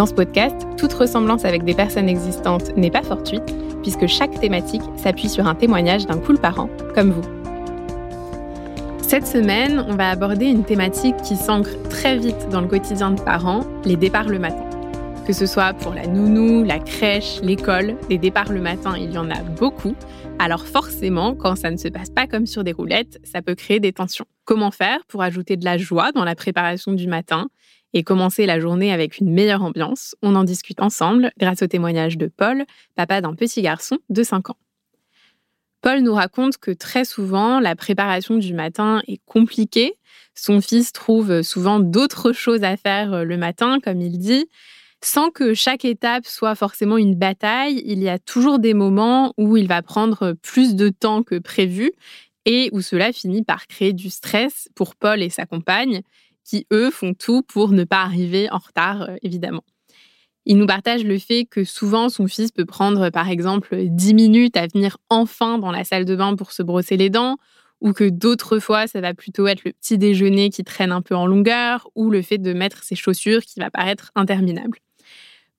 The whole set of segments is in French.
Dans ce podcast, toute ressemblance avec des personnes existantes n'est pas fortuite, puisque chaque thématique s'appuie sur un témoignage d'un cool parent, comme vous. Cette semaine, on va aborder une thématique qui s'ancre très vite dans le quotidien de parents, les départs le matin. Que ce soit pour la nounou, la crèche, l'école, les départs le matin, il y en a beaucoup. Alors forcément, quand ça ne se passe pas comme sur des roulettes, ça peut créer des tensions. Comment faire pour ajouter de la joie dans la préparation du matin et commencer la journée avec une meilleure ambiance On en discute ensemble grâce au témoignage de Paul, papa d'un petit garçon de 5 ans. Paul nous raconte que très souvent, la préparation du matin est compliquée. Son fils trouve souvent d'autres choses à faire euh, le matin, comme il dit. Sans que chaque étape soit forcément une bataille, il y a toujours des moments où il va prendre plus de temps que prévu et où cela finit par créer du stress pour Paul et sa compagne, qui, eux, font tout pour ne pas arriver en retard, euh, évidemment. Il nous partage le fait que souvent son fils peut prendre par exemple 10 minutes à venir enfin dans la salle de bain pour se brosser les dents, ou que d'autres fois ça va plutôt être le petit déjeuner qui traîne un peu en longueur, ou le fait de mettre ses chaussures qui va paraître interminable.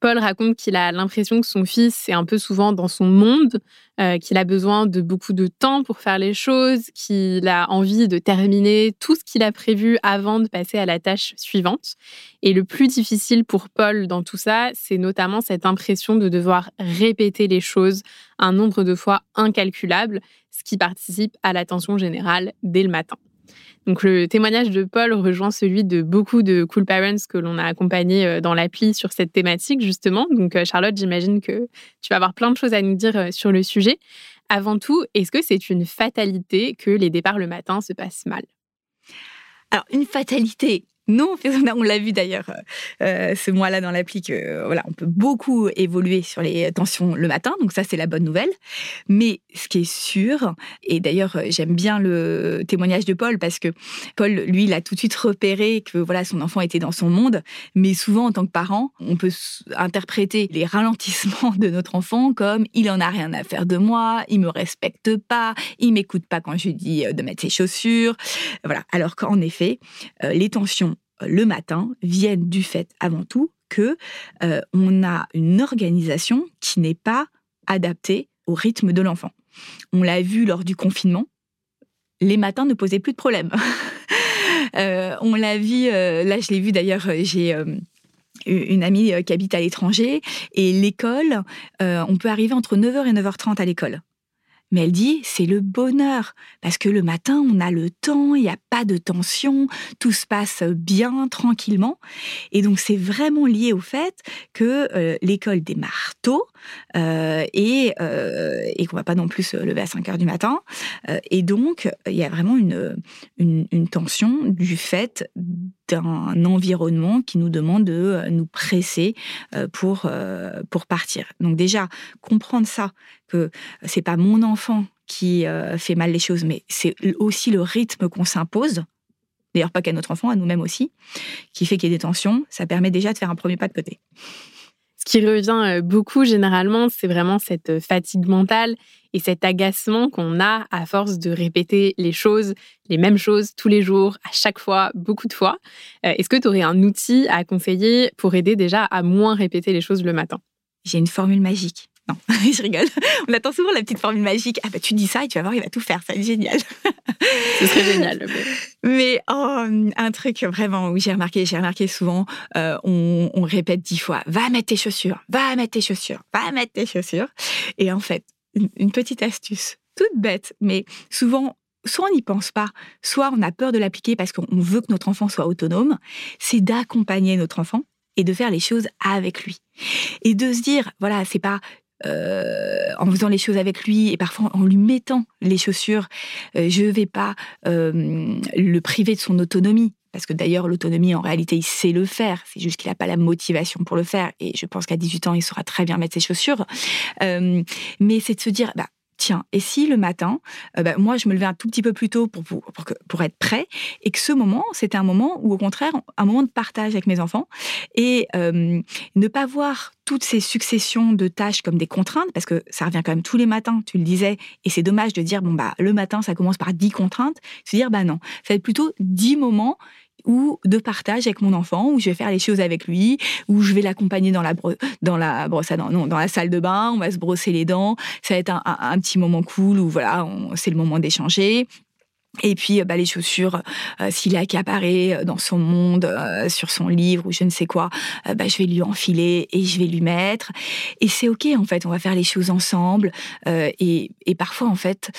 Paul raconte qu'il a l'impression que son fils est un peu souvent dans son monde, euh, qu'il a besoin de beaucoup de temps pour faire les choses, qu'il a envie de terminer tout ce qu'il a prévu avant de passer à la tâche suivante. Et le plus difficile pour Paul dans tout ça, c'est notamment cette impression de devoir répéter les choses un nombre de fois incalculable, ce qui participe à l'attention générale dès le matin. Donc le témoignage de Paul rejoint celui de beaucoup de cool parents que l'on a accompagnés euh, dans l'appli sur cette thématique justement. Donc euh, Charlotte, j'imagine que tu vas avoir plein de choses à nous dire euh, sur le sujet. Avant tout, est-ce que c'est une fatalité que les départs le matin se passent mal? Alors, une fatalité, non, on l'a vu d'ailleurs euh, euh, ce mois-là dans l'appli que euh, voilà, on peut beaucoup évoluer sur les tensions le matin, donc ça c'est la bonne nouvelle. Mais ce qui est sûr, et d'ailleurs j'aime bien le témoignage de Paul parce que Paul, lui, il a tout de suite repéré que voilà son enfant était dans son monde, mais souvent en tant que parent, on peut interpréter les ralentissements de notre enfant comme il en a rien à faire de moi, il me respecte pas, il m'écoute pas quand je lui dis de mettre ses chaussures, voilà. Alors qu'en effet, les tensions le matin viennent du fait avant tout que euh, on a une organisation qui n'est pas adaptée au rythme de l'enfant. On l'a vu lors du confinement, les matins ne posaient plus de problème. Euh, on l'a vu, euh, là je l'ai vu d'ailleurs, j'ai une amie qui habite à l'étranger et l'école, on peut arriver entre 9h et 9h30 à l'école. Mais elle dit, c'est le bonheur, parce que le matin, on a le temps, il n'y a pas de tension, tout se passe bien, tranquillement. Et donc, c'est vraiment lié au fait que euh, l'école démarre tôt euh, et, euh, et qu'on va pas non plus se lever à 5 heures du matin. et donc, il y a vraiment une, une, tension du fait d'un environnement qui nous demande de nous presser pour, pour partir. Donc déjà, comprendre ça, que c'est pas mon enfant qui euh, fait mal les choses, mais c'est aussi le rythme qu'on s'impose. D'ailleurs, pas qu'à notre enfant, à nous-mêmes aussi, qui fait qu'il y ait des tensions. Ça permet déjà de faire un premier pas de côté. Ce qui revient euh, beaucoup généralement, c'est vraiment cette euh, fatigue mentale et cet agacement qu'on a à force de répéter les choses, les mêmes choses tous les jours, à chaque fois, beaucoup de fois. Est-ce que tu aurais un outil à conseiller pour aider déjà à moins répéter les choses le matin? J'ai une formule magique. Non, je rigole. On attend souvent la petite formule magique. Ah bah tu dis ça et tu vas voir, il va tout faire. Ça va être génial. Ce serait génial. Mais, oh, un truc vraiment où j'ai remarqué, j'ai remarqué souvent, euh, on, on, répète dix fois, va mettre tes chaussures, va mettre tes chaussures, va mettre tes chaussures. Et en fait, une, une petite astuce, toute bête, mais souvent soit on n'y pense pas, soit on a peur de l'appliquer parce qu'on veut que notre enfant soit autonome, c'est d'accompagner notre enfant et de faire les choses avec lui. Et de se dire, voilà, c'est pas euh, en faisant les choses avec lui et parfois en lui mettant les chaussures, euh, je ne vais pas euh, le priver de son autonomie. Parce que d'ailleurs l'autonomie en réalité il sait le faire, c'est juste qu'il n'a pas la motivation pour le faire. Et je pense qu'à 18 ans il saura très bien mettre ses chaussures. Mais c'est de se dire, bah, tiens, et si le matin, euh, bah, moi, je me levais un tout petit peu plus tôt pour, être prêt, et que ce moment, c'était un moment où, au contraire, un moment de partage avec mes enfants, et euh, ne pas voir toutes ces successions de tâches comme des contraintes, parce que ça revient quand même tous les matins, tu le disais, et c'est dommage de dire, bon, bah, le matin, ça commence par 10 contraintes, se dire, bah non, ça va être plutôt 10 moments ou de partage avec mon enfant, où je vais faire les choses avec lui, où je vais l'accompagner dans la, dans la brosse non, dans la salle de bain, on va se brosser les dents. Ça va être un, petit moment cool où voilà, c'est le moment d'échanger. Et puis bah, les chaussures, euh, s'il est accaparé euh, dans son monde, euh, sur son livre ou je ne sais quoi, bah, je vais lui enfiler et je vais lui mettre. Et c'est ok en fait, on va faire les choses ensemble. Et, et, parfois en fait,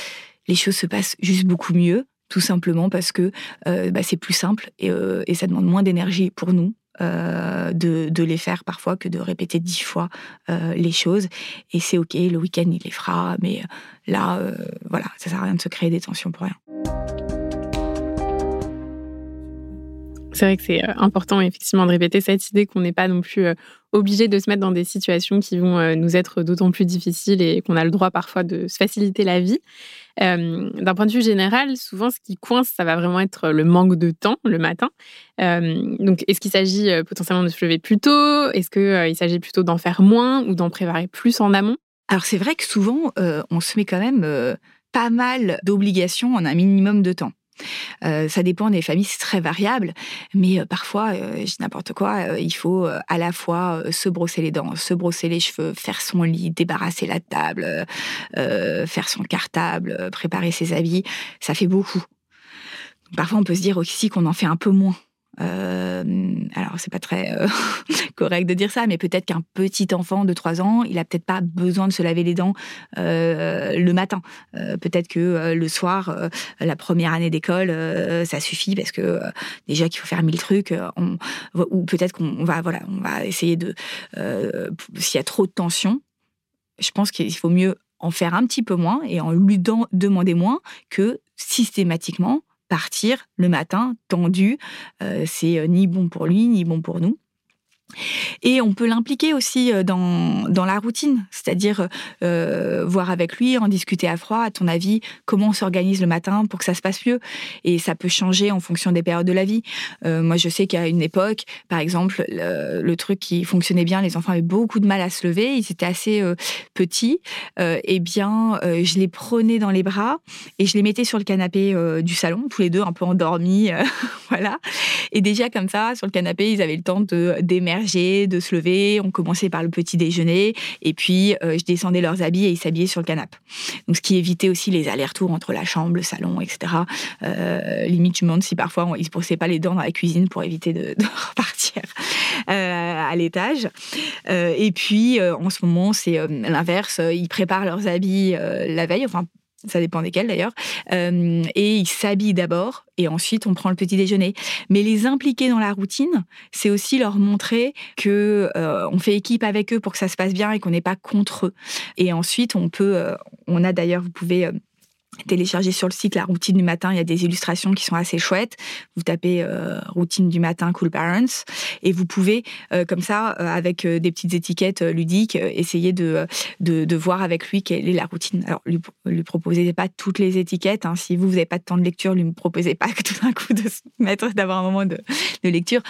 les choses se passent juste beaucoup mieux tout simplement parce que euh, bah, c'est plus simple euh, et, ça demande moins d'énergie pour nous euh, de, les faire parfois que de répéter dix fois les choses. Et c'est OK, le week-end, il les fera, mais là, voilà, ça sert à rien de se créer des tensions pour rien. C'est vrai que c'est important effectivement de répéter cette idée qu'on n'est pas non plus obligé de se mettre dans des situations qui vont nous être d'autant plus difficiles et qu'on a le droit parfois de se faciliter la vie. Euh, d'un point de vue général, souvent, ce qui coince, ça va vraiment être le manque de temps le matin. Euh, donc, est-ce qu'il s'agit euh, potentiellement de se lever plus tôt? Est-ce qu'il s'agit plutôt d'en faire moins ou d'en préparer plus en amont? Alors, c'est vrai que souvent, on se met quand même pas mal d'obligations en un minimum de temps. Euh, ça dépend des familles, c'est très variable, mais euh, parfois, euh, n'importe quoi, il faut à la fois se brosser les dents, se brosser les cheveux, faire son lit, débarrasser la table, faire son cartable, préparer ses habits. Ça fait beaucoup. Parfois, on peut se dire aussi qu'on en fait un peu moins. Euh, alors, c'est pas très euh, correct de dire ça, mais peut-être qu'un petit enfant de 3 ans, il a peut-être pas besoin de se laver les dents euh, le matin. peut-être que le soir, la première année d'école, ça suffit parce que déjà qu'il faut faire mille trucs, ou peut-être qu'on va, voilà, on va essayer de. S'il y a trop de tension, je pense qu'il faut mieux en faire un petit peu moins et en lui demander moins que systématiquement partir le matin tendu. Euh, c'est euh, ni bon pour lui, ni bon pour nous. Et on peut l'impliquer aussi euh, dans, dans la routine, c'est-à-dire euh, voir avec lui, en discuter à froid, à ton avis, comment on s'organise le matin pour que ça se passe mieux. Et ça peut changer en fonction des périodes de la vie. Euh, moi, je sais qu'à une époque, par exemple, le, truc qui fonctionnait bien, les enfants avaient beaucoup de mal à se lever, ils étaient assez petits. eh bien, je les prenais dans les bras et je les mettais sur le canapé du salon, tous les deux un peu endormis, voilà. Et déjà comme ça, sur le canapé, ils avaient le temps de d'émerger de se lever. On commençait par le petit déjeuner et puis euh, je descendais leurs habits et ils s'habillaient sur le canapé. Donc, ce qui évitait aussi les allers-retours entre la chambre, le salon, etc. Euh, limite, je me demande si parfois ils se brossaient pas les dents dans la cuisine pour éviter de, repartir euh, à l'étage. et puis, en ce moment, c'est l'inverse. Ils préparent leurs habits la veille, enfin ça dépend desquels d'ailleurs, euh, et ils s'habillent d'abord et ensuite on prend le petit déjeuner. Mais les impliquer dans la routine, c'est aussi leur montrer que euh, on fait équipe avec eux pour que ça se passe bien et qu'on n'est pas contre eux. Et ensuite on peut, euh, on a d'ailleurs, vous pouvez télécharger sur le site la routine du matin. Il y a des illustrations qui sont assez chouettes. Vous tapez euh, routine du matin Cool Parents et vous pouvez euh, comme ça, euh, avec des petites étiquettes ludiques, essayer de, de, voir avec lui quelle est la routine. Alors, lui, lui proposez pas toutes les étiquettes. Hein. Si vous, vous n'avez pas de temps de lecture, lui me proposez pas que tout d'un coup de se mettre, d'avoir un moment de, de lecture.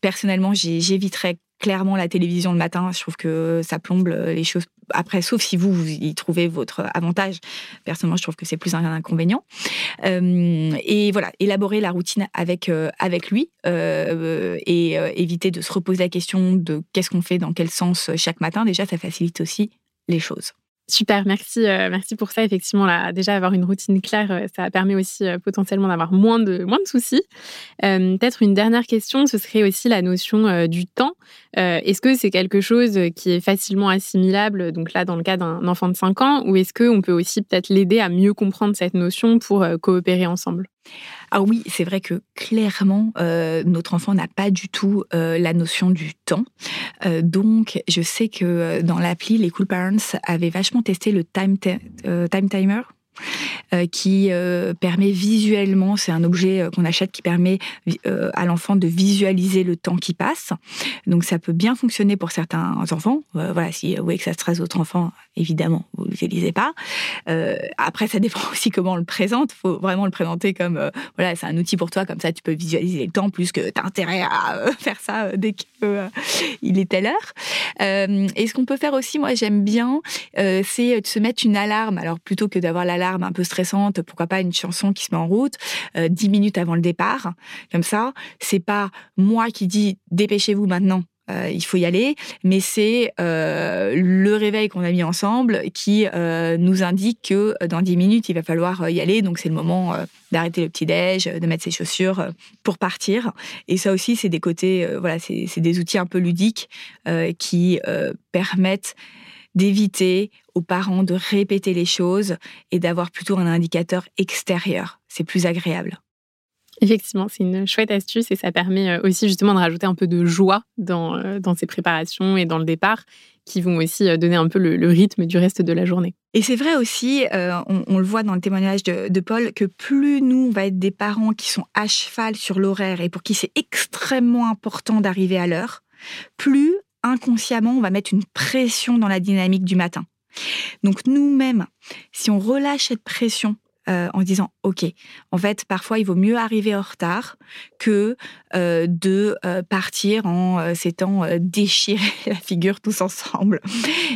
Personnellement, j'éviterais clairement la télévision le matin. Je trouve que ça plombe les choses après, sauf si vous, y trouvez votre avantage. Personnellement, je trouve que c'est plus un inconvénient. Euh, et voilà, élaborer la routine avec, euh, avec lui euh, et éviter de se reposer la question de qu'est-ce qu'on fait dans quel sens chaque matin. Déjà, ça facilite aussi les choses. Super, merci, euh, merci pour ça. Effectivement, là, déjà avoir une routine claire, euh, ça permet aussi euh, potentiellement d'avoir moins de, moins de soucis. Peut-être une dernière question, ce serait aussi la notion du temps. est-ce que c'est quelque chose qui est facilement assimilable, donc là dans le cas d'un enfant de 5 ans, ou est-ce qu'on peut aussi peut-être l'aider à mieux comprendre cette notion pour coopérer ensemble? Ah oui, c'est vrai que clairement, euh, notre enfant n'a pas du tout euh, la notion du temps. Euh, donc, je sais que dans l'appli, les Cool Parents avaient vachement testé le time, time timer. Euh, qui euh, permet visuellement, c'est un objet euh, qu'on achète qui permet à l'enfant de visualiser le temps qui passe. Donc ça peut bien fonctionner pour certains enfants. voilà, si vous voyez que ça stresse votre enfant, évidemment, vous ne l'utilisez pas. après, ça dépend aussi comment on le présente. Il faut vraiment le présenter comme, voilà, c'est un outil pour toi, comme ça tu peux visualiser le temps, plus que tu as intérêt à faire ça dès qu'il est telle heure. et ce qu'on peut faire aussi, moi j'aime bien, c'est de se mettre une alarme. Alors plutôt que d'avoir l'alarme un peu stressante, pourquoi pas une chanson qui se met en route euh, minutes avant le départ. Comme ça, c'est pas moi qui dis dépêchez-vous maintenant. Euh, il faut y aller, mais c'est euh, le réveil qu'on a mis ensemble qui nous indique que dans dix minutes, il va falloir y aller. Donc, c'est le moment d'arrêter le petit-déj, de mettre ses chaussures pour partir. Et ça aussi, c'est des côtés, voilà, c'est des outils un peu ludiques qui permettent d'éviter aux parents de répéter les choses et d'avoir plutôt un indicateur extérieur. C'est plus agréable. Effectivement, c'est une chouette astuce et ça permet euh, aussi justement de rajouter un peu de joie dans, euh, dans ces préparations et dans le départ qui vont aussi euh, donner un peu le, rythme du reste de la journée. Et c'est vrai aussi, on, le voit dans le témoignage de, de, Paul, que plus nous, on va être des parents qui sont à cheval sur l'horaire et pour qui c'est extrêmement important d'arriver à l'heure, plus inconsciemment, on va mettre une pression dans la dynamique du matin. Donc nous-mêmes, si on relâche cette pression euh, en disant ok en fait parfois il vaut mieux arriver en retard que euh, de euh, partir en s'étant déchiré la figure tous ensemble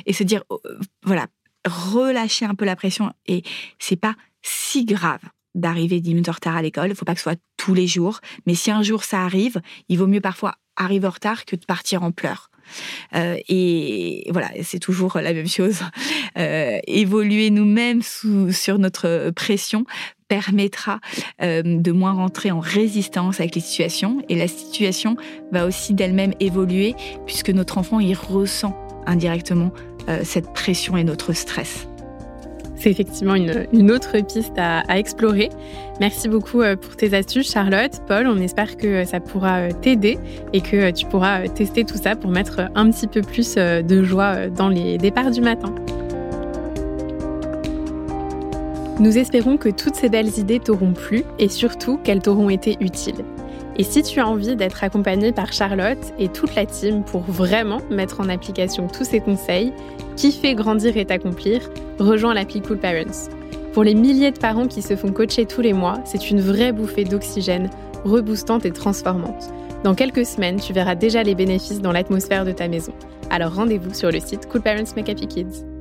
et se dire oh, voilà relâcher un peu la pression et c'est pas si grave d'arriver 10 minutes en retard à l'école il faut pas que ce soit tous les jours mais si un jour ça arrive il vaut mieux parfois arriver en retard que de partir en pleurs euh, et voilà, c'est toujours la même chose. Euh, évoluer nous-mêmes sur notre pression permettra euh, de moins rentrer en résistance avec les situations et la situation va aussi d'elle-même évoluer puisque notre enfant y ressent indirectement cette pression et notre stress. C'est effectivement une, autre piste à, explorer. Merci beaucoup euh, pour tes astuces, Charlotte. Paul, on espère que ça pourra euh, t'aider et que euh, tu pourras tester tout ça pour mettre un petit peu plus de joie dans les départs du matin. Nous espérons que toutes ces belles idées t'auront plu et surtout qu'elles t'auront été utiles. Et si tu as envie d'être accompagné par Charlotte et toute la team pour vraiment mettre en application tous ces conseils, kiffer, grandir et t'accomplir, rejoins l'appli Cool Parents. Pour les milliers de parents qui se font coacher tous les mois, c'est une vraie bouffée d'oxygène, reboostante et transformante. Dans quelques semaines, tu verras déjà les bénéfices dans l'atmosphère de ta maison. Alors rendez-vous sur le site Cool Parents Make Happy Kids.